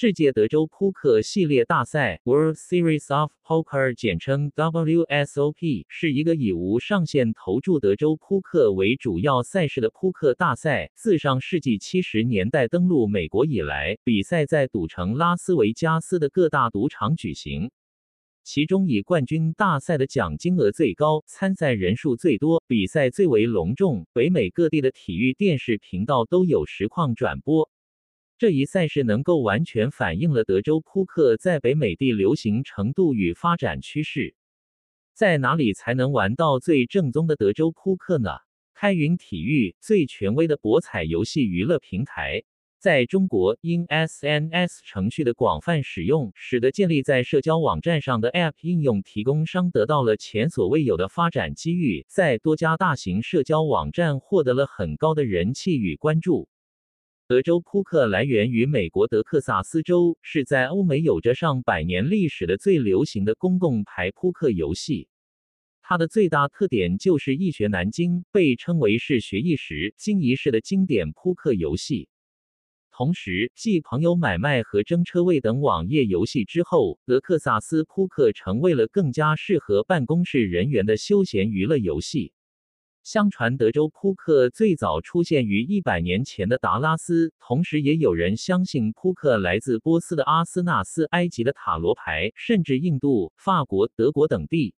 世界德州扑克系列大赛 （World Series of Poker） 简称 WSOP，是一个以无上限投注德州扑克为主要赛事的扑克大赛。自上世纪七十年代登陆美国以来，比赛在赌城拉斯维加斯的各大赌场举行。其中以冠军大赛的奖金额最高、参赛人数最多、比赛最为隆重，北美各地的体育电视频道都有实况转播。这一赛事能够完全反映了德州扑克在北美地流行程度与发展趋势。在哪里才能玩到最正宗的德州扑克呢？开云体育，最权威的博彩游戏娱乐平台。在中国，因 SNS 程序的广泛使用，使得建立在社交网站上的 App 应用提供商得到了前所未有的发展机遇，在多家大型社交网站获得了很高的人气与关注。德州扑克来源于美国德克萨斯州，是在欧美有着上百年历史的最流行的公共牌扑克游戏。它的最大特点就是易学难精，被称为是学一时精一世的经典扑克游戏。同时，继朋友买卖和争车位等网页游戏之后，德克萨斯扑克成为了更加适合办公室人员的休闲娱乐游戏。相传德州扑克最早出现于一百年前的达拉斯，同时也有人相信扑克来自波斯的阿斯纳斯、埃及的塔罗牌，甚至印度、法国、德国等地。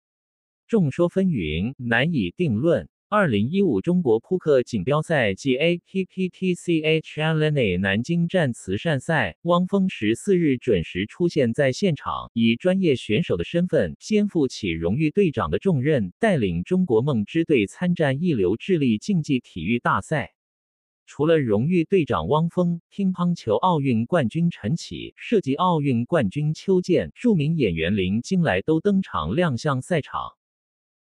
众说纷纭，难以定论。二零一五中国扑克锦标赛暨 A P P T C H L N E 南京站慈善赛，汪峰十四日准时出现在现场，以专业选手的身份，肩负起荣誉队长的重任，带领中国梦之队参战一流智力竞技体育大赛。除了荣誉队长汪峰，乒乓球奥运冠军陈启，射击奥运冠军邱健，著名演员林金来都登场亮相赛场。